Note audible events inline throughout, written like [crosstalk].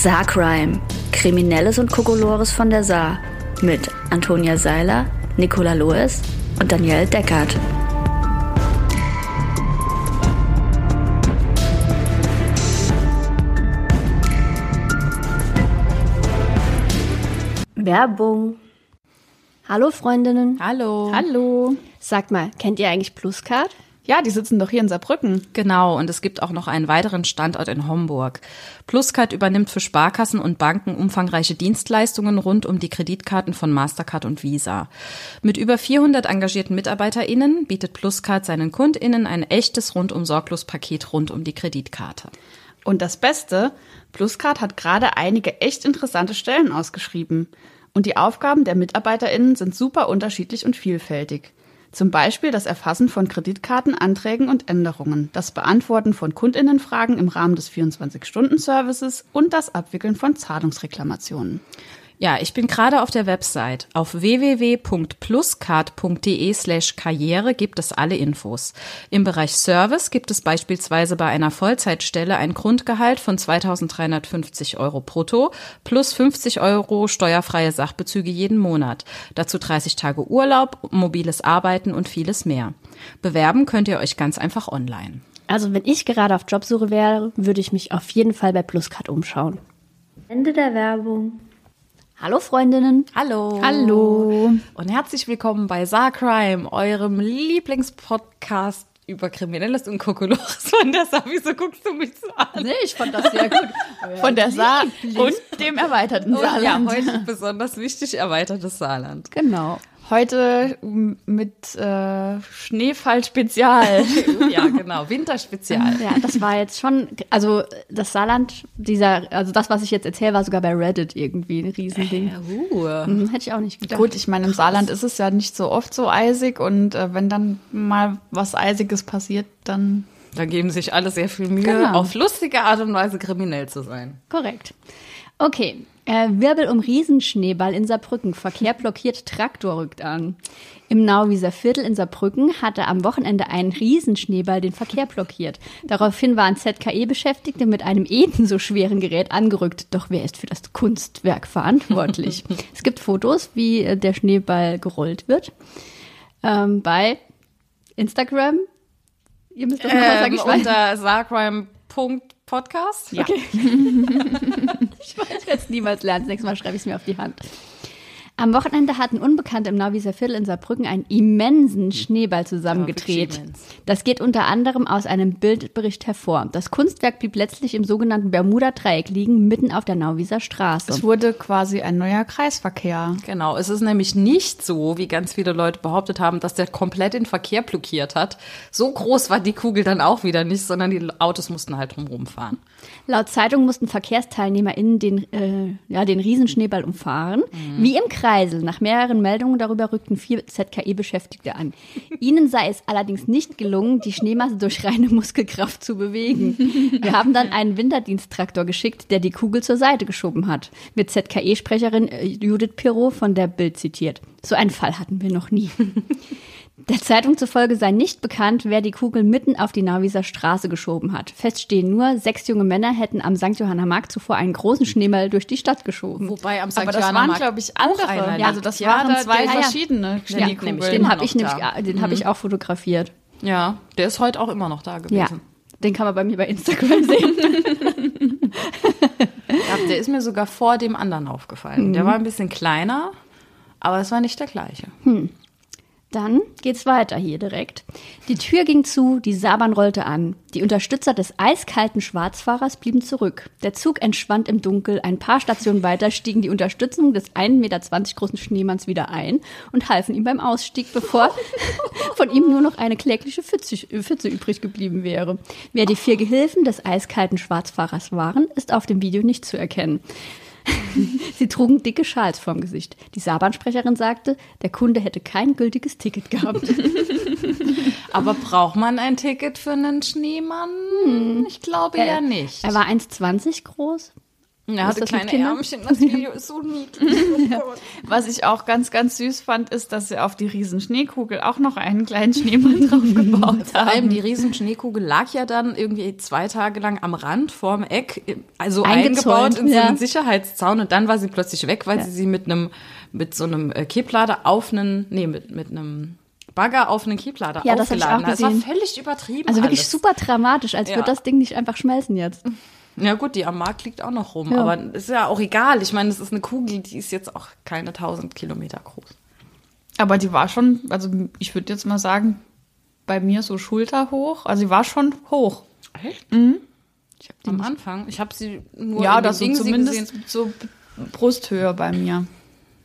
Saarcrime. Kriminelles und Kokolores von der Saar. Mit Antonia Seiler, Nicola Loes und Danielle Deckert. Werbung. Hallo Freundinnen. Hallo. Hallo. Sagt mal, kennt ihr eigentlich Pluscard? Ja, die sitzen doch hier in Saarbrücken. Genau, und es gibt auch noch einen weiteren Standort in Homburg. Pluscard übernimmt für Sparkassen und Banken umfangreiche Dienstleistungen rund um die Kreditkarten von Mastercard und Visa. Mit über 400 engagierten MitarbeiterInnen bietet Pluscard seinen KundInnen ein echtes rundum sorglos Paket rund um die Kreditkarte. Und das Beste, Pluscard hat gerade einige echt interessante Stellen ausgeschrieben. Und die Aufgaben der MitarbeiterInnen sind super unterschiedlich und vielfältig. Zum Beispiel das Erfassen von Kreditkartenanträgen und Änderungen, das Beantworten von Kundinnenfragen im Rahmen des 24-Stunden-Services und das Abwickeln von Zahlungsreklamationen. Ja, ich bin gerade auf der Website. Auf www.pluscard.de slash Karriere gibt es alle Infos. Im Bereich Service gibt es beispielsweise bei einer Vollzeitstelle ein Grundgehalt von 2350 Euro brutto plus 50 Euro steuerfreie Sachbezüge jeden Monat. Dazu 30 Tage Urlaub, mobiles Arbeiten und vieles mehr. Bewerben könnt ihr euch ganz einfach online. Also wenn ich gerade auf Jobsuche wäre, würde ich mich auf jeden Fall bei Pluscard umschauen. Ende der Werbung. Hallo Freundinnen. Hallo. Hallo. Und herzlich willkommen bei Saarcrime, eurem Lieblingspodcast über Kriminelles und Kokolores [laughs] von der Saar. Wieso guckst du mich so an? Nee, ich fand das sehr gut. [laughs] Von der Saar und dem erweiterten Und ja, Saarland. heute [laughs] besonders wichtig erweitertes Saarland. Genau. Heute mit äh, Schneefall-Spezial. [laughs] Ja, genau, Winterspezial. Ja, das war jetzt schon, also das Saarland, dieser, also das, was ich jetzt erzähle, war sogar bei Reddit irgendwie ein Riesending. Uh. Mhm, hätte ich auch nicht gedacht. Gut, ich meine, im Saarland ist es ja nicht so oft so eisig und äh, wenn dann mal was Eisiges passiert, dann Da geben sich alle sehr viel Mühe, Genau. auf lustige Art und Weise kriminell zu sein. Korrekt. Okay. Äh, Wirbel um Riesenschneeball in Saarbrücken. Verkehr blockiert, Traktor rückt an. Im Nauwieser Viertel in Saarbrücken hatte am Wochenende ein Riesenschneeball den Verkehr blockiert. Daraufhin waren ZKE-Beschäftigte mit einem ebenso schweren Gerät angerückt. Doch wer ist für das Kunstwerk verantwortlich? [laughs] es gibt Fotos, wie äh, der Schneeball gerollt wird. Ähm, bei Instagram. Ihr müsst das nochmal sagen. Ähm, Ich unter saarcrime.podcast. Ja. [laughs] [laughs] ich werde es niemals lernen. Das nächste Mal schreibe ich es mir auf die Hand. Am Wochenende hatten Unbekannte im Nauwieser Viertel in Saarbrücken einen immensen Schneeball zusammengedreht. Das geht unter anderem aus einem Bildbericht hervor. Das Kunstwerk blieb letztlich im sogenannten Bermuda-Dreieck liegen, mitten auf der Nauwieser Straße. es wurde quasi ein neuer Kreisverkehr. Genau, es ist nämlich nicht so, wie ganz viele Leute behauptet haben, dass der komplett den Verkehr blockiert hat. So groß war die Kugel dann auch wieder nicht, sondern die Autos mussten halt drumherum fahren. Laut Zeitung mussten VerkehrsteilnehmerInnen den, äh, ja, den Riesenschneeball umfahren. Wie im Kreisel. Nach mehreren Meldungen darüber rückten vier ZKE-Beschäftigte an. Ihnen sei es allerdings nicht gelungen, die Schneemasse durch reine Muskelkraft zu bewegen. Wir haben dann einen Winterdiensttraktor geschickt, der die Kugel zur Seite geschoben hat. Wird ZKE-Sprecherin äh, Judith Pirot von der Bild zitiert. So einen Fall hatten wir noch nie. Der Zeitung zufolge sei nicht bekannt, wer die Kugel mitten auf die Nauwieser Straße geschoben hat. Fest stehen nur, sechs junge Männer hätten am St. Johanner Markt zuvor einen großen Schneeball durch die Stadt geschoben. Wobei am St. Aber das Johanna waren, Markt glaube ich, auch andere. einer Ja, also das Ja, waren zwei der- ja. verschiedene Ja, Schneekugeln. Den habe ich nämlich, da. den habe ich auch fotografiert. Ja, der ist heute auch immer noch da gewesen. Ja, den kann man bei mir bei Instagram sehen. [laughs] Ja, der ist mir sogar vor dem anderen aufgefallen. Der war ein bisschen kleiner, aber es war nicht der gleiche. Dann geht's weiter hier direkt. Die Tür ging zu, die Saarbahn rollte an. Die Unterstützer des eiskalten Schwarzfahrers blieben zurück. Der Zug entschwand im Dunkel. Ein paar Stationen weiter stiegen die Unterstützung des 1,20 Meter großen Schneemanns wieder ein und halfen ihm beim Ausstieg, bevor [laughs] von ihm nur noch eine klägliche Pfütze, Pfütze übrig geblieben wäre. Wer die vier Gehilfen des eiskalten Schwarzfahrers waren, ist auf dem Video nicht zu erkennen. Sie trugen dicke Schals vorm Gesicht. Die Saarbahnsprecherin sagte, der Kunde hätte kein gültiges Ticket gehabt. [laughs] Aber braucht man ein Ticket für einen Schneemann? Ich glaube ja nicht. Er war 1,20 groß. Er hatte das kleine? Ärmchen, das Video ist so [laughs] niedlich. Oh Was ich auch ganz, ganz süß fand, ist, dass sie auf die riesen Schneekugel auch noch einen kleinen Schneemann [laughs] draufgebaut Vor allem haben. die Riesenschneekugel lag ja dann irgendwie zwei Tage lang am Rand vorm Eck, also eingebaut in so ja. einen Sicherheitszaun und dann war sie plötzlich weg, weil sie sie mit einem mit so einem äh, Kipplader auf einen, nee, mit, mit einem Bagger auf einen Kipplader Ja, das hab ich aufgeladen auch hat. Es war gesehen. völlig übertrieben. Also wirklich alles. super dramatisch, als Ja. würde das Ding nicht einfach schmelzen jetzt. [laughs] Ja gut, die am Markt liegt auch noch rum, Ja. aber ist ja auch egal. Ich meine, es ist eine Kugel, die ist jetzt auch keine 1000 Kilometer groß. Aber die war schon, also ich würde jetzt mal sagen, bei mir so schulterhoch. Also die war schon hoch. Echt? Ich hab am Anfang, ich habe sie nur ja, das so zumindest gesehen. so Brusthöhe bei mir.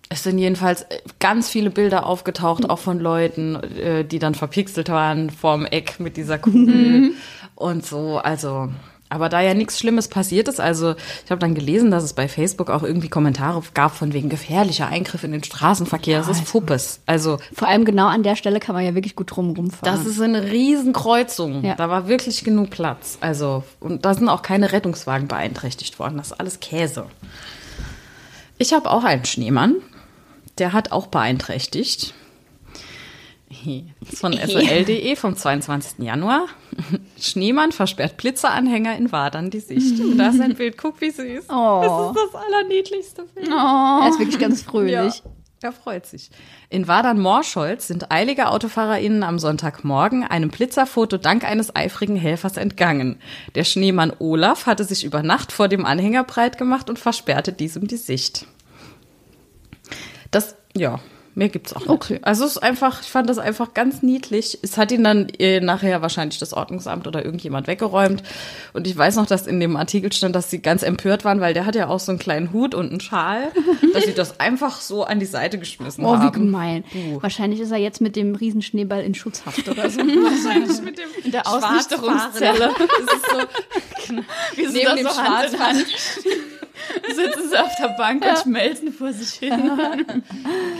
Es sind jedenfalls äh, ganz viele Bilder aufgetaucht, auch von Leuten, äh, die dann verpixelt waren vorm Eck mit dieser Kugel und so. Also, aber da ja nichts Schlimmes passiert ist, also ich habe dann gelesen, dass es bei Facebook auch irgendwie Kommentare gab von wegen gefährlicher Eingriff in den Straßenverkehr. Das ist Fuppes. Also Vor allem genau an der Stelle kann man ja wirklich gut drum rumfahren. das ist eine Riesenkreuzung. Ja. Da war wirklich genug Platz. Also, und da sind auch keine Rettungswagen beeinträchtigt worden. Das ist alles Käse. Ich habe auch einen Schneemann. Der hat auch beeinträchtigt. Das [laughs] ist von SOL.de vom 22. Januar. [laughs] Schneemann versperrt Blitzeranhänger in Wadern die Sicht. Und [laughs] da ist ein Bild. Guck, wie süß. Oh. Das ist das allerniedlichste Bild. er ist wirklich ganz fröhlich. Er freut sich. In Wadern-Morscholz sind eilige AutofahrerInnen am Sonntagmorgen einem Blitzerfoto dank eines eifrigen Helfers entgangen. Der Schneemann Olaf hatte sich über Nacht vor dem Anhänger breit gemacht und versperrte diesem die Sicht. Das, ja, mehr gibt's auch nicht. Okay. Also es ist einfach, ich fand das einfach ganz niedlich. Es hat ihn dann äh, nachher wahrscheinlich das Ordnungsamt oder irgendjemand weggeräumt. Und ich weiß noch, dass in dem Artikel stand, dass sie ganz empört waren, weil der hat ja auch so einen kleinen Hut und einen Schal, [laughs] dass sie das einfach so an die Seite geschmissen Oh, wie haben. gemein. Buh. Wahrscheinlich ist er jetzt mit dem Riesenschneeball in Schutzhaft oder so. [laughs] [laughs] Wahrscheinlich mit dem In der. Ausnüchterungszelle. Das ist so, Wie sie neben da dem so Hand in. Hand [laughs] sitzen sie auf der Bank und schmelzen vor sich hin. [laughs]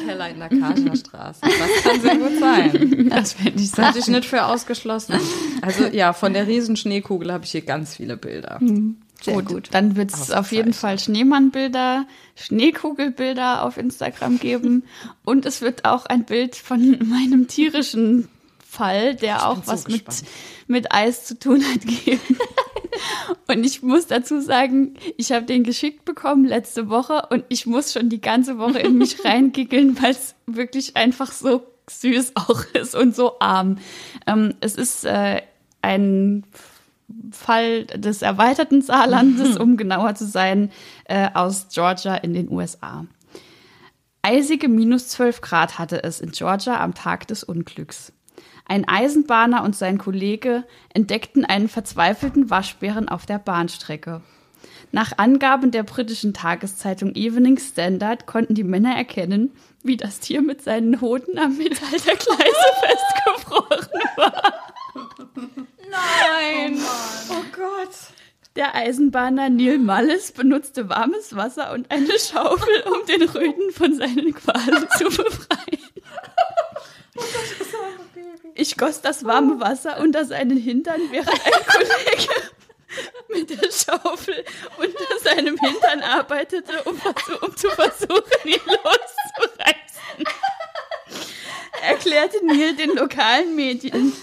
Keller in der Karcher Straße. Das kann sehr gut sein. Das fände ich Das hatte ich nicht für ausgeschlossen. Also ja, von der Riesenschneekugel habe ich hier ganz viele Bilder. Sehr gut, gut. Dann wird es auf jeden Fall Schneemannbilder, Schneekugelbilder auf Instagram geben. [laughs] und es wird auch ein Bild von meinem tierischen Fall, der auch bin so was mit, mit Eis zu tun hat, geben. Und ich muss dazu sagen, ich habe den geschickt bekommen letzte Woche und ich muss schon die ganze Woche in mich [laughs] reingickeln, weil es wirklich einfach so süß auch ist und so arm. Ähm, es ist äh, ein Fall des erweiterten Saarlandes, um genauer zu sein, äh, aus Georgia in den USA. Eisige minus 12 Grad hatte es in Georgia am Tag des Unglücks. Ein Eisenbahner und sein Kollege entdeckten einen verzweifelten Waschbären auf der Bahnstrecke. Nach Angaben der britischen Tageszeitung Evening Standard konnten die Männer erkennen, wie das Tier mit seinen Hoden am Metall der Gleise [laughs] festgefroren war. Nein. Oh Gott. Der Eisenbahner Neil Mullis benutzte warmes Wasser und eine Schaufel, um den Röden von seinen Qualen zu befreien. Ich goss das warme Wasser unter seinen Hintern, während ein [laughs] Kollege mit der Schaufel unter seinem Hintern arbeitete, um, um zu versuchen, ihn loszureißen. Erklärte Neil den lokalen Medien.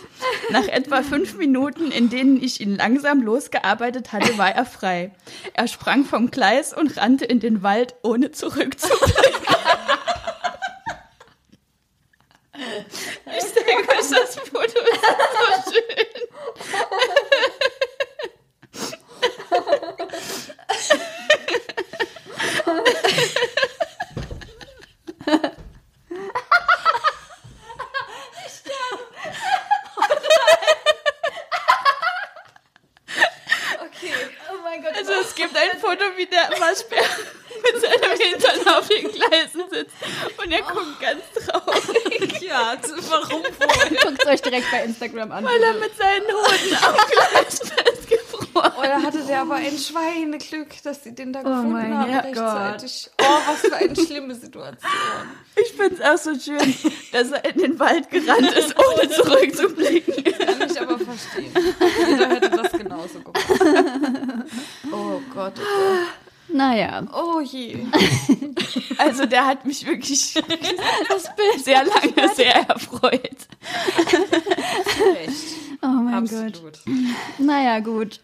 Nach etwa fünf Minuten, in denen ich ihn langsam losgearbeitet hatte, war er frei. Er sprang vom Gleis und rannte in den Wald, ohne zurückzublicken. [laughs] Ich denke, das Foto ist so schön. Also es gibt ein Foto, wie der Waschbär mit seinem [laughs] Hintern auf den Gleisen sitzt. Und er guckt ganz traurig, Ja, [laughs] warum [laughs] wohl? Guckt euch direkt bei Instagram an. weil er mit seinen Hoden [laughs] am Gleis festgefroren Oder hatte der aber ein Schweineglück, dass sie den da gefunden mein haben Herrgott. rechtzeitig. Oh, was für eine schlimme Situation. Ich finde es auch so schön, dass er in den Wald gerannt ist, ohne zurückzublicken. Kann ich aber verstehen. Jeder hätte das genauso gemacht. Oh Gott, oh Gott. Naja, Oh je. Also der hat mich wirklich sehr lange sehr erfreut. Oh mein Gott. Absolut. Naja, gut.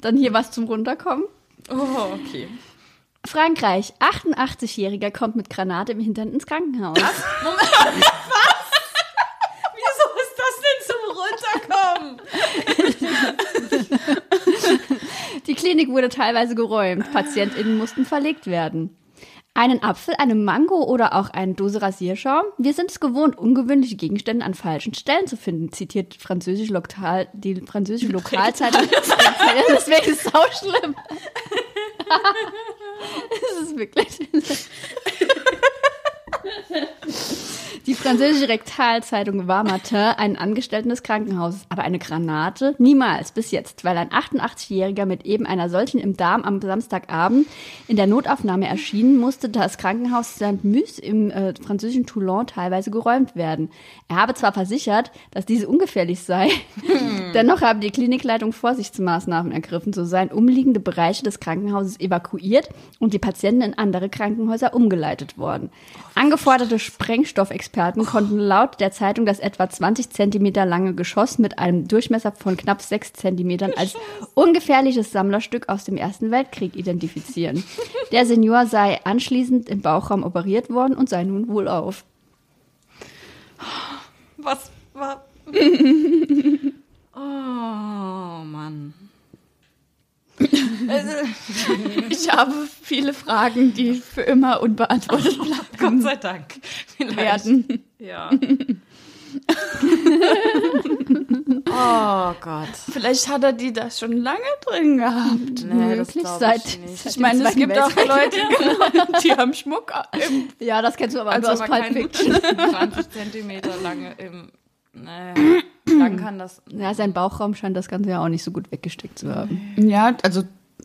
Dann hier was zum Runterkommen. Oh, okay. Frankreich, 88-Jähriger kommt mit Granate im Hintern ins Krankenhaus. Wieso [laughs] ist das denn zum Runterkommen? Die Klinik wurde teilweise geräumt. PatientInnen mussten verlegt werden. Einen Apfel, eine Mango oder auch eine Dose Rasierschaum. Wir sind es gewohnt, ungewöhnliche Gegenstände an falschen Stellen zu finden, zitiert französisch Lokal, die französische Lokalzeitung. Deswegen ist es auch schlimm. [laughs] Es ist wirklich. [laughs] Die französische Rektalzeitung war Matin einen Angestellten des Krankenhauses, aber eine Granate niemals bis jetzt, weil ein 88-Jähriger mit eben einer solchen im Darm am Samstagabend in der Notaufnahme erschienen, musste das Krankenhaus Saint-Mus im äh, französischen Toulon teilweise geräumt werden. Er habe zwar versichert, dass diese ungefährlich sei, [laughs] dennoch habe die Klinikleitung Vorsichtsmaßnahmen ergriffen, so seien umliegende Bereiche des Krankenhauses evakuiert und die Patienten in andere Krankenhäuser umgeleitet worden. Angeforderte Sprengstoffexperten konnten laut der Zeitung das etwa 20 Zentimeter lange Geschoss mit einem Durchmesser von knapp 6 Zentimetern als ungefährliches Sammlerstück aus dem Ersten Weltkrieg identifizieren. Der Senior sei anschließend im Bauchraum operiert worden und sei nun wohlauf. Was war. [laughs] Oh, Mann. [laughs] Ich habe viele Fragen, die für immer unbeantwortet [laughs] Gott sei Dank. Vielleicht. werden. Ja. [laughs] oh Gott. Vielleicht hat er die da schon lange drin gehabt. Nee, glaub seit, ich nicht. Ich meine, es gibt auch. Leute, genau, die haben Schmuck im Ja, das kennst du aber Also nur aus Pulp Fiction. 20 Zentimeter lange im. Nee, lang kann das. Ja, sein Bauchraum scheint das Ganze ja auch nicht so gut weggesteckt zu haben. Ja, also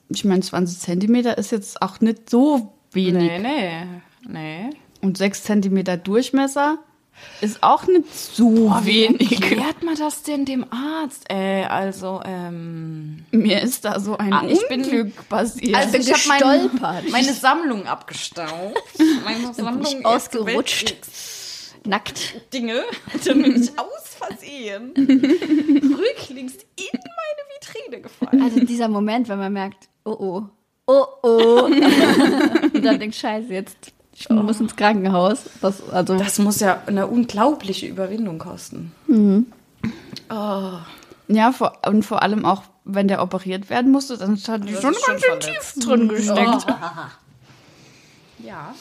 ich meine, 20 Zentimeter ist jetzt auch nicht so wenig. Nee, nee. Nee. Und 6 Zentimeter Durchmesser ist auch nicht so wenig. Erklärt man das denn dem Arzt? Ey, also, ähm. Mir ist da so ein Ah, ich bin- Unglück passiert. Also bin ich habe meine, gestolpert. meine Sammlung abgestaubt. [laughs] Meine Sammlung ausgerutscht. Nackt. Dinge. [laughs] Bin ich aus Versehen rücklings in meine Vitrine gefallen. Also dieser Moment, wenn man merkt, oh oh, oh oh. [laughs] Und dann denkt, scheiße, jetzt ich muss ins Krankenhaus. Das, also, Das muss ja eine unglaubliche Überwindung kosten. Oh. ja, vor, und vor allem auch, wenn der operiert werden musste, dann hat die Das schon ist ganz schon schön verletzt. tief drin gesteckt. [laughs] Ja.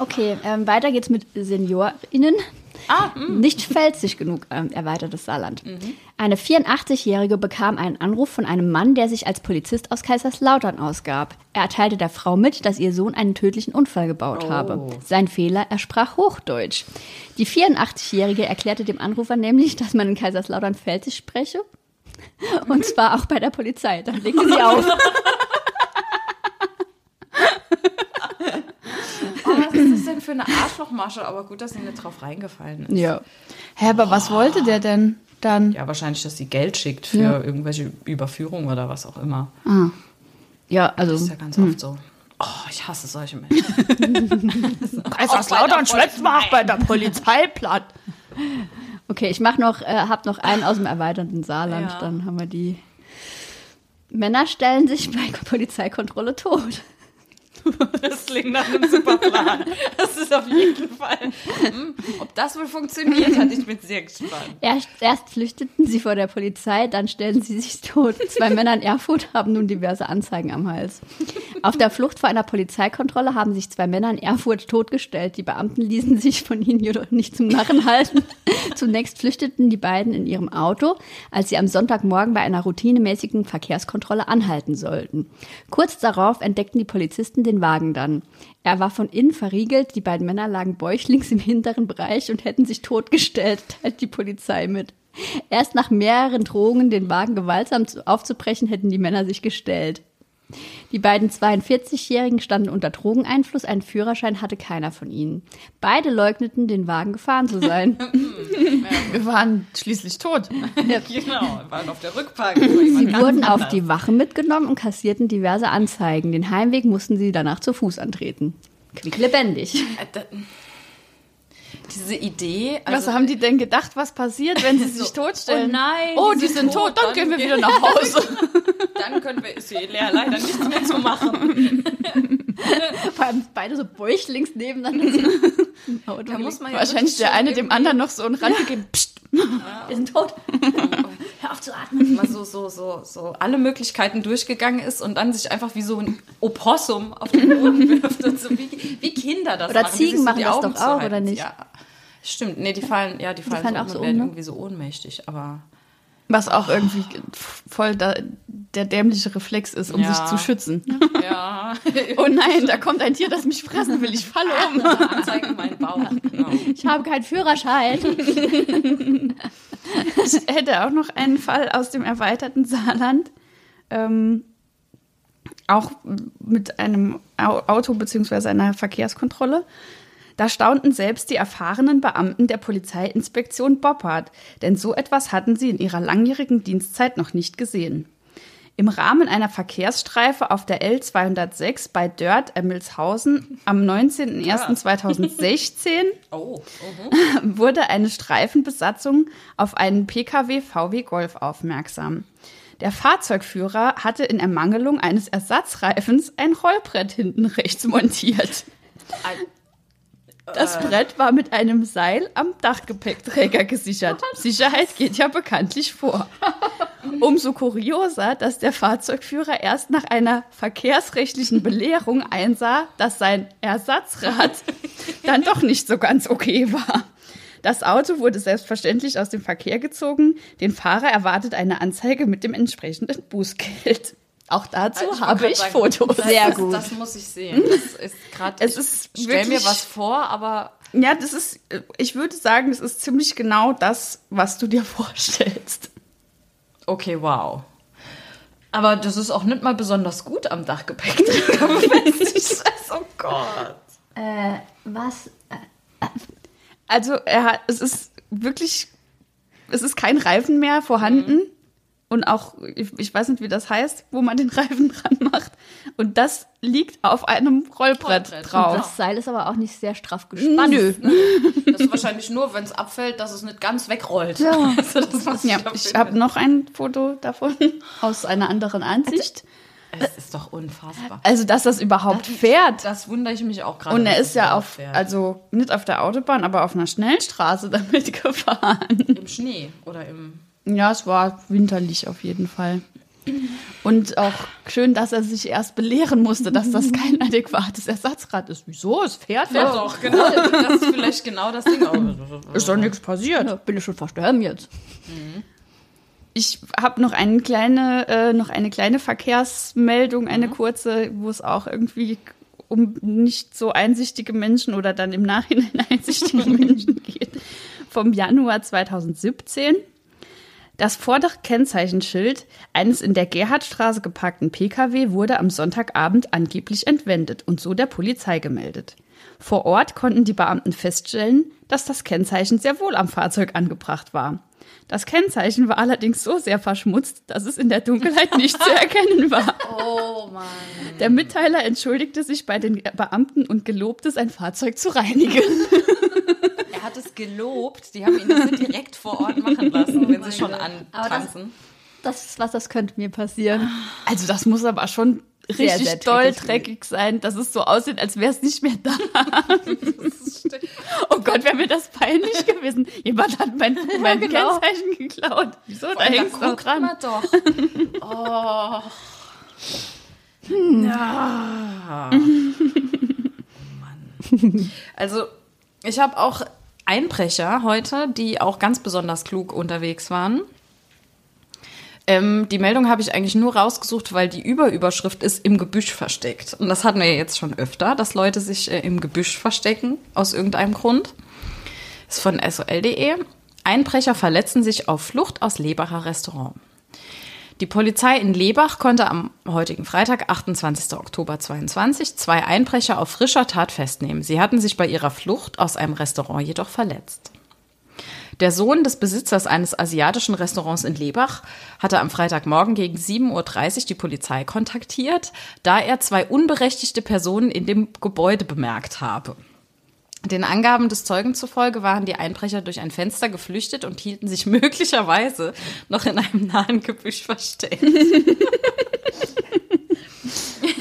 Okay, ähm, weiter geht's mit SeniorInnen. Ah, Nicht felsig genug, ähm, erweitertes Saarland. Eine 84-Jährige bekam einen Anruf von einem Mann, der sich als Polizist aus Kaiserslautern ausgab. Er erteilte der Frau mit, dass ihr Sohn einen tödlichen Unfall gebaut habe. Sein Fehler, er sprach Hochdeutsch. Die 84-Jährige erklärte dem Anrufer nämlich, dass man in Kaiserslautern Pfälzisch spreche. Und zwar auch bei der Polizei. Dann legte sie auf. [laughs] Oh, was ist das denn für eine Arschlochmasche? Aber gut, dass sie nicht drauf reingefallen ist. Ja. Hä, aber was wollte der denn dann? Ja, wahrscheinlich, dass sie Geld schickt für Ja. irgendwelche Überführungen oder was auch immer. Ja, also. Das ist ja ganz oft so. Oh, ich hasse solche Menschen. [laughs] Kaiserslautern schleppt mal bei der Polizei platt. Okay, ich mach noch, äh, hab noch einen aus dem erweiterten Saarland. Ja. Dann haben wir die. Männer stellen sich bei Polizeikontrolle tot. [laughs] Das klingt nach einem super Plan. [laughs] Das ist auf jeden Fall. Hm, ob das wohl funktioniert hat, ich bin sehr gespannt. Erst, erst flüchteten sie vor der Polizei, dann stellten sie sich tot. Zwei [laughs] Männer in Erfurt haben nun diverse Anzeigen am Hals. Auf der Flucht vor einer Polizeikontrolle haben sich zwei Männer in Erfurt totgestellt. Die Beamten ließen sich von ihnen jedoch nicht zum Narren halten. Zunächst flüchteten die beiden in ihrem Auto, als sie am Sonntagmorgen bei einer routinemäßigen Verkehrskontrolle anhalten sollten. Kurz darauf entdeckten die Polizisten den Wagen dann. Er war von innen verriegelt, die beiden Männer lagen bäuchlings im hinteren Bereich und hätten sich totgestellt, [laughs] teilt die Polizei mit. Erst nach mehreren Drohungen, den Wagen gewaltsam zu- aufzubrechen, hätten die Männer sich gestellt. Die beiden 42-Jährigen standen unter Drogeneinfluss, einen Führerschein hatte keiner von ihnen. Beide leugneten, den Wagen gefahren zu sein. [laughs] Wir waren schließlich tot. genau, waren auf der Rückbank. Sie wurden auf die Wache mitgenommen und kassierten diverse Anzeigen. Den Heimweg mussten sie danach zu Fuß antreten. Quicklebendig. Äh, da- Diese Idee. Also, was haben die denn gedacht, was passiert, wenn sie [laughs] sich So, totstellen? oh nein, Oh, die die sind sind tot, dann dann gehen wir wieder [laughs] nach Hause. Dann können wir, ist hier leider nichts mehr zu machen. [laughs] Vor allem beide so bäuchlings nebeneinander. Da muss man ja Wahrscheinlich der eine dem anderen noch so einen Rand gegeben. Psst. Wir sind tot. Hör auf zu atmen. mal so, so, so, so alle Möglichkeiten durchgegangen ist und dann sich einfach wie so ein Opossum auf den Boden [laughs] wirft und so wie, wie Kinder das Oder machen. die Ziegen so machen die das Augen doch auch, zuhalten. oder nicht? Ja. Stimmt, nee, die fallen, ja, die fallen, fallen so auch um so und um, werden ne? irgendwie so ohnmächtig, aber Was auch irgendwie voll da, der dämliche Reflex ist, um Ja. sich zu schützen. ja. [laughs] Oh nein, da kommt ein Tier, das mich fressen will. Ich falle um. Anzeige in meinen Bauch, [laughs] genau. Ich habe keinen Führerschein. Ich hätte auch noch einen Fall aus dem erweiterten Saarland. Ähm, auch mit einem Au- Auto bzw. einer Verkehrskontrolle. Da staunten selbst die erfahrenen Beamten der Polizeiinspektion Boppard, denn so etwas hatten sie in ihrer langjährigen Dienstzeit noch nicht gesehen. Im Rahmen einer Verkehrsstreife auf der L206 bei Dörth Emmelshausen am 19.01.2016 [laughs] Oh, [laughs] wurde eine Streifenbesatzung auf einen Pkw VW Golf aufmerksam. Der Fahrzeugführer hatte in Ermangelung eines Ersatzreifens ein Rollbrett hinten rechts montiert. Das Brett war mit einem Seil am Dachgepäckträger gesichert. Sicherheit geht ja bekanntlich vor. [laughs] Umso kurioser, dass der Fahrzeugführer erst nach einer verkehrsrechtlichen Belehrung einsah, dass sein Ersatzrad [laughs] dann doch nicht so ganz okay war. Das Auto wurde selbstverständlich aus dem Verkehr gezogen. Den Fahrer erwartet eine Anzeige mit dem entsprechenden Bußgeld. Auch dazu Also ich habe ich gerade Fotos. Sehr das, gut. Das muss ich sehen. Das ist gerade. Es ist ich stell mir was vor, aber Ja, das ist, ich würde sagen, das ist ziemlich genau das, was du dir [laughs] vorstellst. Okay, wow. Aber das ist auch nicht mal besonders gut am Dachgepäckträger [laughs] [laughs] befestigt. oh Gott. Äh, was? Also er hat, es ist wirklich, es ist kein Reifen mehr vorhanden. Und auch, ich, ich weiß nicht, wie das heißt, wo man den Reifen [laughs] dran macht. Und das liegt auf einem Rollbrett, Rollbrett, drauf. Das Seil ist aber auch nicht sehr straff gespannt. Nö. Das ist wahrscheinlich nur, wenn es abfällt, dass es nicht ganz wegrollt. Ja. [laughs] Also das was Ja, ich habe noch ein Foto davon [laughs] aus einer anderen Ansicht. Es ist doch unfassbar. Also, dass das überhaupt fährt. Das wundere ich mich auch gerade. Und er ist ja auf, fährt. also nicht auf der Autobahn, aber auf einer Schnellstraße damit gefahren. im Schnee oder im. Ja, es war winterlich auf jeden Fall. Und auch schön, dass er sich erst belehren musste, dass das kein [laughs] adäquates Ersatzrad ist. Wieso? Es fährt Ja, doch. doch, genau. Das ist vielleicht genau das Ding. [laughs] Ist doch nichts passiert. Bin ich schon versterben jetzt. Ich habe noch eine kleine, äh, noch eine kleine Verkehrsmeldung, eine kurze, wo es auch irgendwie um nicht so einsichtige Menschen oder dann im Nachhinein [laughs] einsichtige Menschen geht. Vom Januar 2017. Das vordere Kennzeichenschild eines in der Gerhardstraße geparkten Pkw wurde am Sonntagabend angeblich entwendet und so der Polizei gemeldet. Vor Ort konnten die Beamten feststellen, dass das Kennzeichen sehr wohl am Fahrzeug angebracht war. Das Kennzeichen war allerdings so sehr verschmutzt, dass es in der Dunkelheit [laughs] nicht zu erkennen war. Oh Mann. Der Mitteiler entschuldigte sich bei den Beamten und gelobte, sein Fahrzeug zu reinigen. Er hat es gelobt. Die haben ihn das direkt vor Ort machen lassen, wenn sie schon antanzen. Das ist was, das könnte mir passieren. Also das muss aber schon richtig sehr doll dreckig. dreckig sein, dass es so aussieht, als wäre es nicht mehr da. [laughs] Oh Gott, wäre mir das peinlich gewesen. Jemand hat mein, mein genau. Kennzeichen geklaut. Wieso? Da hängst du dran. mal doch. Oh. Ja. Mann. [laughs] Also, ich habe auch Einbrecher heute, die auch ganz besonders klug unterwegs waren. Ähm, die Meldung habe ich eigentlich nur rausgesucht, weil die Überüberschrift ist im Gebüsch versteckt. Und das hatten wir jetzt schon öfter, dass Leute sich äh, im Gebüsch verstecken, aus irgendeinem Grund. Ist von sol.de. Einbrecher verletzen sich auf Flucht aus Lebacher Restaurant. Die Polizei in Lebach konnte am heutigen Freitag, 28. Oktober 22, zwei Einbrecher auf frischer Tat festnehmen. Sie hatten sich bei ihrer Flucht aus einem Restaurant jedoch verletzt. Der Sohn des Besitzers eines asiatischen Restaurants in Lebach hatte am Freitagmorgen gegen 7.30 Uhr die Polizei kontaktiert, da er zwei unberechtigte Personen in dem Gebäude bemerkt habe. Den Angaben des Zeugen zufolge waren die Einbrecher durch ein Fenster geflüchtet und hielten sich [laughs] möglicherweise noch in einem nahen Gebüsch versteckt. [laughs]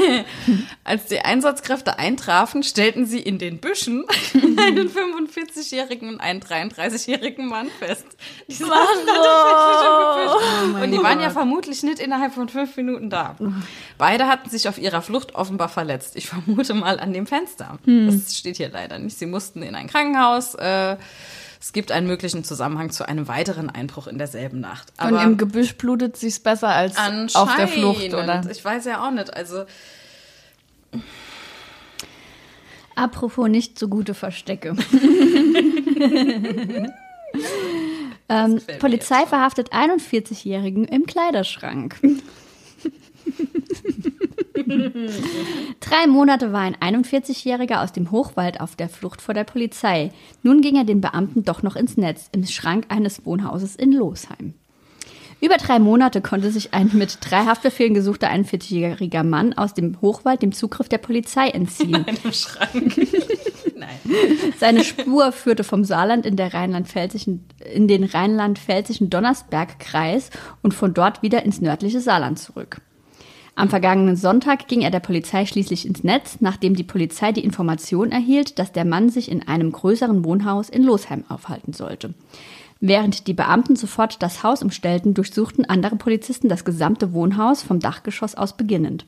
[laughs] Als die Einsatzkräfte eintrafen, stellten sie in den Büschen [laughs] einen 45-jährigen und einen 33-jährigen Mann fest. Die saßen oh und die waren ja vermutlich nicht innerhalb von fünf Minuten da. Beide hatten sich auf ihrer Flucht offenbar verletzt. Ich vermute mal an dem Fenster. Hm. Das steht hier leider nicht. Sie mussten in ein Krankenhaus. Äh, es gibt einen möglichen Zusammenhang zu einem weiteren Einbruch in derselben Nacht. Aber und im Gebüsch blutet sich's besser als auf der Flucht, oder? Ich weiß ja auch nicht. Also Apropos nicht so gute Verstecke. [laughs] ähm, Polizei verhaftet 41-Jährigen im Kleiderschrank. [laughs] [laughs] Drei Monate war ein 41-Jähriger aus dem Hochwald auf der Flucht vor der Polizei. Nun ging er den Beamten doch noch ins Netz, im Schrank eines Wohnhauses in Losheim. Über drei Monate konnte sich ein mit drei Haftbefehlen gesuchter 41-jähriger Mann aus dem Hochwald dem Zugriff der Polizei entziehen. In einem Schrank. [laughs] Nein. Seine Spur führte vom Saarland in, Rheinland-Pfälzischen, in den rheinland-pfälzischen Donnersbergkreis und von dort wieder ins nördliche Saarland zurück. Am vergangenen Sonntag ging er der Polizei schließlich ins Netz, nachdem die Polizei die Information erhielt, dass der Mann sich in einem größeren Wohnhaus in Losheim aufhalten sollte. Während die Beamten sofort das Haus umstellten, durchsuchten andere Polizisten das gesamte Wohnhaus vom Dachgeschoss aus beginnend.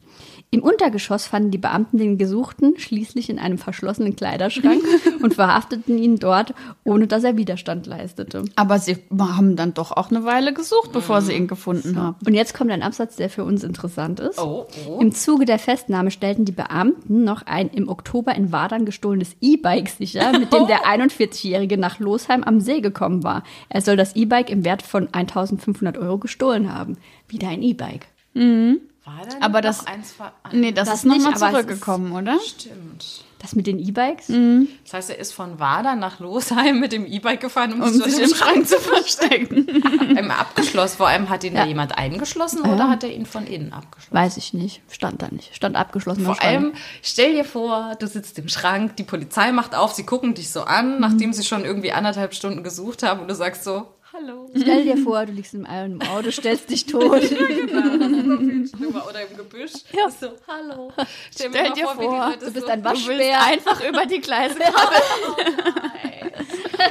Im Untergeschoss fanden die Beamten den Gesuchten schließlich in einem verschlossenen Kleiderschrank [laughs] und verhafteten ihn dort, ohne dass er Widerstand leistete. Aber sie haben dann doch auch eine Weile gesucht, bevor sie ihn gefunden so. haben. Und jetzt kommt ein Absatz, der für uns interessant ist. Oh, oh. Im Zuge der Festnahme stellten die Beamten noch ein im Oktober in Wadern gestohlenes E-Bike sicher, mit dem [laughs] der 41-Jährige nach Losheim am See gekommen war. Er soll das E-Bike im Wert von 1500 Euro gestohlen haben. Wieder ein E-Bike. Mhm. War da aber das, eins nee, das, das ist nochmal zurückgekommen, oder? Stimmt. Das mit den E-Bikes? Mhm. Das heißt, er ist von Wader nach Losheim mit dem E-Bike gefahren, um, um sich im Schrank zu verstecken. Einmal abgeschlossen. Vor allem hat ihn ja. da jemand eingeschlossen ja. oder hat er ihn von innen abgeschlossen? Weiß ich nicht. Stand da nicht. Stand abgeschlossen. Vor allem, stell dir vor, du sitzt im Schrank, die Polizei macht auf, sie gucken dich so an, mhm. nachdem sie schon irgendwie anderthalb Stunden gesucht haben und du sagst so, Hallo. Stell dir vor, du liegst in einem Auto, stellst dich tot. [laughs] ja, genau. Oder im Gebüsch. Ja. So, hallo. Stell, Stell dir vor, vor du bist so, ein Waschbär. einfach über die Gleise krabbeln. [laughs]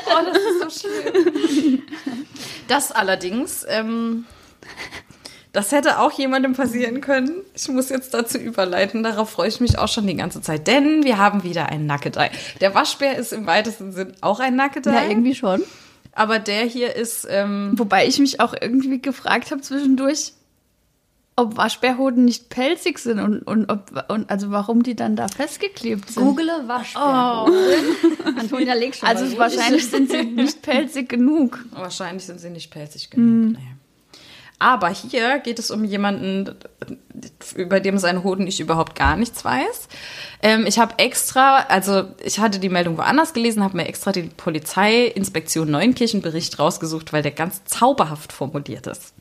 oh, das ist so schlimm. Das allerdings, ähm, das hätte auch jemandem passieren können. Ich muss jetzt dazu überleiten. Darauf freue ich mich auch schon die ganze Zeit. Denn wir haben wieder einen Nackedei. Der Waschbär ist im weitesten Sinn auch ein Nackedei. Ja, irgendwie schon. Aber der hier ist. Ähm Wobei ich mich auch irgendwie gefragt habe zwischendurch, ob Waschbärhoden nicht pelzig sind und, und, ob, und also warum die dann da festgeklebt sind. Google Waschbärhoden. Oh. Antonia legt schon Also wahrscheinlich sind sie nicht pelzig genug. Wahrscheinlich sind sie nicht pelzig genug. Mm. Nee. Aber hier geht es um jemanden, über dem sein Hoden ich überhaupt gar nichts weiß. Ähm, ich habe extra, also ich hatte die Meldung woanders gelesen, habe mir extra den Polizeiinspektion Neunkirchen-Bericht rausgesucht, weil der ganz zauberhaft formuliert ist.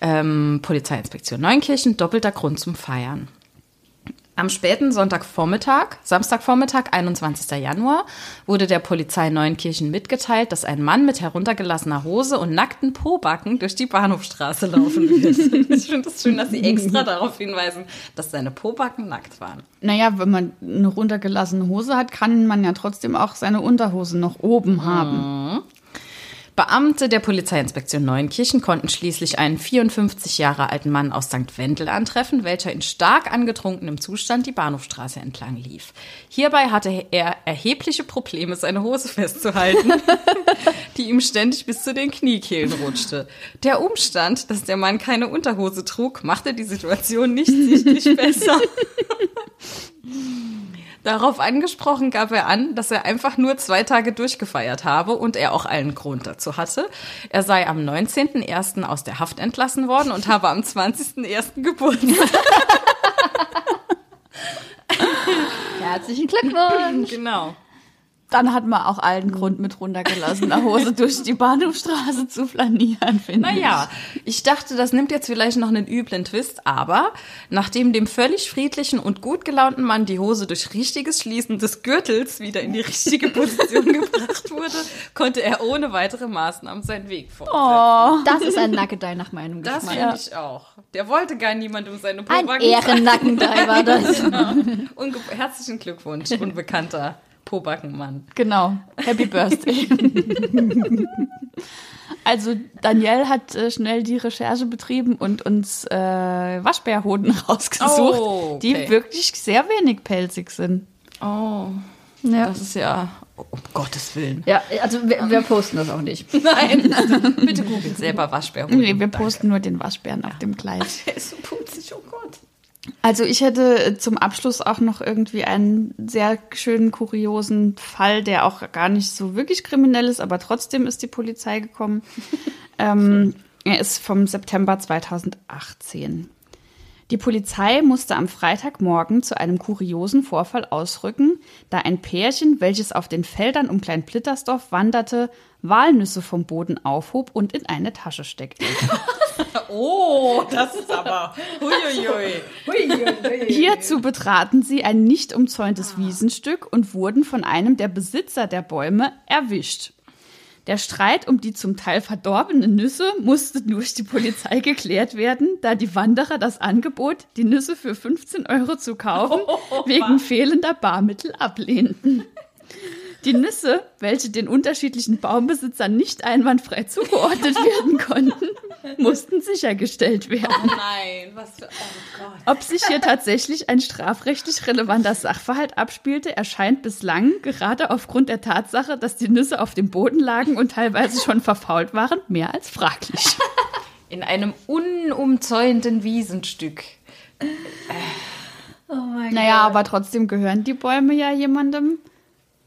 Ähm, Polizeiinspektion Neunkirchen, doppelter Grund zum Feiern. Am späten Sonntagvormittag, Samstagvormittag, 21. Januar, wurde der Polizei Neunkirchen mitgeteilt, dass ein Mann mit heruntergelassener Hose und nackten Pobacken durch die Bahnhofstraße laufen wird. [laughs] ich finde es das schön, dass sie extra darauf hinweisen, dass seine Pobacken nackt waren. Naja, wenn man eine runtergelassene Hose hat, kann man ja trotzdem auch seine Unterhose noch oben haben. Mhm. Beamte der Polizeiinspektion Neuenkirchen konnten schließlich einen 54 Jahre alten Mann aus St. Wendel antreffen, welcher in stark angetrunkenem Zustand die Bahnhofstraße entlang lief. Hierbei hatte er erhebliche Probleme, seine Hose festzuhalten, [laughs] die ihm ständig bis zu den Kniekehlen rutschte. Der Umstand, dass der Mann keine Unterhose trug, machte die Situation nicht sichtlich [laughs] besser. Darauf angesprochen gab er an, dass er einfach nur zwei Tage durchgefeiert habe und er auch allen Grund dazu hatte. Er sei am 19.01. aus der Haft entlassen worden und habe am 20.01. Geburtstag. [laughs] Herzlichen Glückwunsch. genau. Dann hat man auch allen Grund mit runtergelassener Hose [laughs] durch die Bahnhofstraße zu flanieren, finde ich. Naja, ich dachte, das nimmt jetzt vielleicht noch einen üblen Twist, aber nachdem dem völlig friedlichen und gut gelaunten Mann die Hose durch richtiges Schließen des Gürtels wieder in die richtige Position [laughs] gebracht wurde, konnte er ohne weitere Maßnahmen seinen Weg fortsetzen. Oh, Das ist ein Nackedei nach meinem Das Geschmack. finde ich auch. Der wollte gar niemand um seine Ein Pobacken Ehrennackedei war [laughs] das. Unge Herzlichen Glückwunsch, unbekannter Pobackenmann. genau. Happy Birthday. [laughs] also Danielle hat äh, schnell die Recherche betrieben und uns äh, Waschbärhoden [laughs] rausgesucht, Oh, okay. die wirklich sehr wenig pelzig sind. Oh, Ja. das ist ja, um Gottes Willen. ja, also wir, wir posten das auch nicht. [laughs] Nein, bitte googelt selber Waschbärhoden. Nee, wir posten nur den Waschbären auf dem Kleid. Der ist so putzig, oh. Also ich hätte zum Abschluss auch noch irgendwie einen sehr schönen, kuriosen Fall, der auch gar nicht so wirklich kriminell ist, aber trotzdem ist die Polizei gekommen. [laughs] ähm, er ist vom September 2018. Die Polizei musste am Freitagmorgen zu einem kuriosen Vorfall ausrücken, da ein Pärchen, welches auf den Feldern um Klein Plittersdorf wanderte, Walnüsse vom Boden aufhob und in eine Tasche steckte. [laughs] Oh, das ist aber. Huiuiui. Hierzu betraten sie ein nicht umzäuntes Wiesenstück und wurden von einem der Besitzer der Bäume erwischt. Der Streit um die zum Teil verdorbenen Nüsse musste durch die Polizei geklärt werden, da die Wanderer das Angebot, die Nüsse für 15 Euro zu kaufen, [laughs] wegen fehlender Barmittel ablehnten. Die Nüsse, welche den unterschiedlichen Baumbesitzern nicht einwandfrei zugeordnet werden konnten, mussten sichergestellt werden. Nein, was für. Oh Gott. Ob sich hier tatsächlich ein strafrechtlich relevanter Sachverhalt abspielte, erscheint bislang, gerade aufgrund der Tatsache, dass die Nüsse auf dem Boden lagen und teilweise schon verfault waren, mehr als fraglich. In einem unumzäunten Wiesenstück. Oh mein Naja, aber trotzdem gehören die Bäume ja jemandem.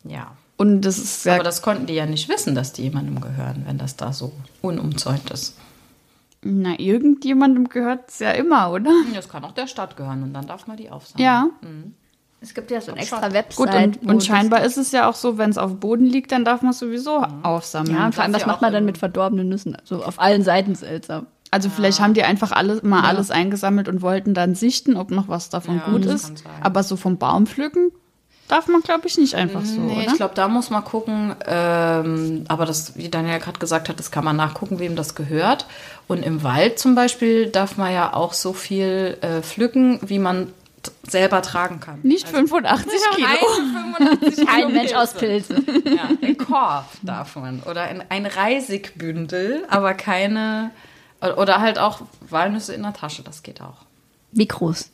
Ja. Und das ist ja, Aber das konnten die ja nicht wissen, dass die jemandem gehören, wenn das da so unumzäunt ist. na, irgendjemandem gehört es ja immer, oder? Das kann auch der Stadt gehören und dann darf man die aufsammeln. Ja. Es gibt ja so eine extra. Website. Gut, und, und scheinbar ist es ja auch so, wenn es auf dem Boden liegt, dann darf man es sowieso aufsammeln. Ja, und vor allem, was ja macht man dann mit verdorbenen Nüssen? Also auf allen Seiten seltsam. Also vielleicht haben die einfach alles, mal alles eingesammelt und wollten dann sichten, ob noch was davon Ja, gut ist. Aber so vom Baum pflücken darf man, glaube ich, nicht einfach so, Nee, oder? ich glaube, da muss man gucken. Ähm, aber das, wie Daniel gerade gesagt hat, das kann man nachgucken, wem das gehört. Und im Wald zum Beispiel darf man ja auch so viel äh, pflücken, wie man selber tragen kann. nicht 85 Kilo. Ein 85 Kein Kilo Mensch aus Pilze. Pilze. Ja, ein Korb darf man. Oder ein, ein Reisigbündel, aber keine. Oder halt auch Walnüsse in der Tasche, das geht auch. Wie groß?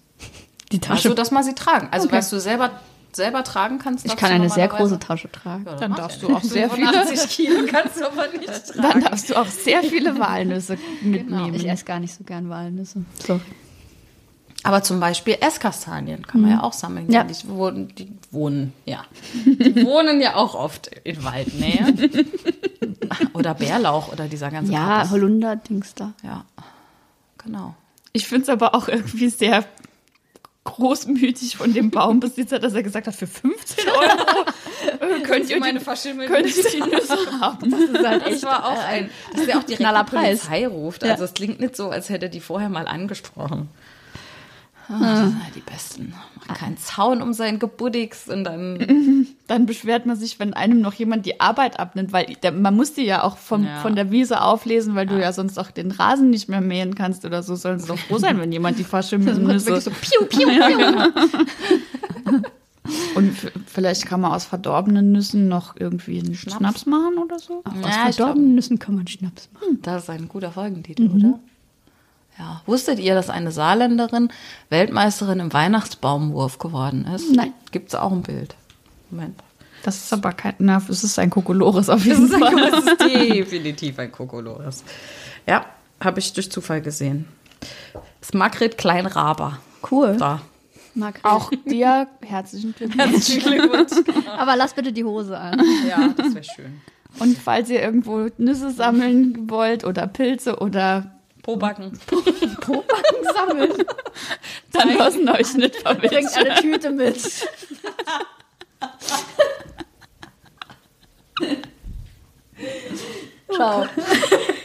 Die Tasche. Also, dass man sie tragen. Also, Okay. was du selber, selber tragen kannst. ich kann du eine sehr große Tasche tragen. Ja, Dann darfst du auch sehr viele- 85 Kilo kannst du aber nicht [laughs] tragen. Dann darfst du auch sehr viele Walnüsse [laughs] Genau. mitnehmen. Ich esse gar nicht so gern Walnüsse. Sorry. Aber zum Beispiel Esskastanien kann man ja auch sammeln. Ja. Die wohnen, die wohnen, ja. Die wohnen ja auch oft in Waldnähe. [laughs] oder Bärlauch oder dieser ganze Ja. Holunder-Dings da. Ja, genau. Ich finde es aber auch irgendwie sehr großmütig von dem Baumbesitzer, dass er gesagt hat, für 15 Euro [laughs] äh, könnt ihr verschimmelten könnt ihr die Nüsse haben. Das ist halt Das war auch ein, dass der auch direkt knaller die Preis. Polizei ruft. Ja. Also es klingt nicht so, als hätte er die vorher mal angesprochen. Ah, das sind halt die Besten. Macht keinen Zaun um sein Gebuddix und dann [laughs] Dann beschwert man sich, wenn einem noch jemand die Arbeit abnimmt, weil der, man muss die ja auch vom, Ja. von der Wiese auflesen, weil du ja sonst auch den Rasen nicht mehr mähen kannst oder so. Sollen sie doch froh sein, wenn jemand die verschimmelten [laughs] Nüsse... Wirklich so piu, piu, [laughs] piu. Und f- vielleicht kann man aus verdorbenen Nüssen noch irgendwie einen Schnaps, machen oder so. Aus Ja, ich glaub- verdorbenen Nüssen kann man Schnaps machen. Das ist ein guter Folgentitel, oder? Ja. Wusstet ihr, dass eine Saarländerin Weltmeisterin im Weihnachtsbaumwurf geworden ist? Nein. Gibt es auch ein Bild. Moment. Das ist aber kein, na, es ist ein Kokolores auf jeden ist, ein, Fall. das [laughs] ist definitiv ein Kokolores. Ja, habe ich durch Zufall gesehen. Das ist Margret Kleinraber. Cool. Da. Makrele. Auch dir herzlichen Glückwunsch. Herzlichen Glückwunsch. Aber lass bitte die Hose an. Ja, das wäre schön. Und falls ihr irgendwo Nüsse sammeln wollt oder Pilze oder Pobacken. Pobacken sammeln. dann lassen euch nicht Bringt verwischen. eine Tüte mit. Ciao. [laughs]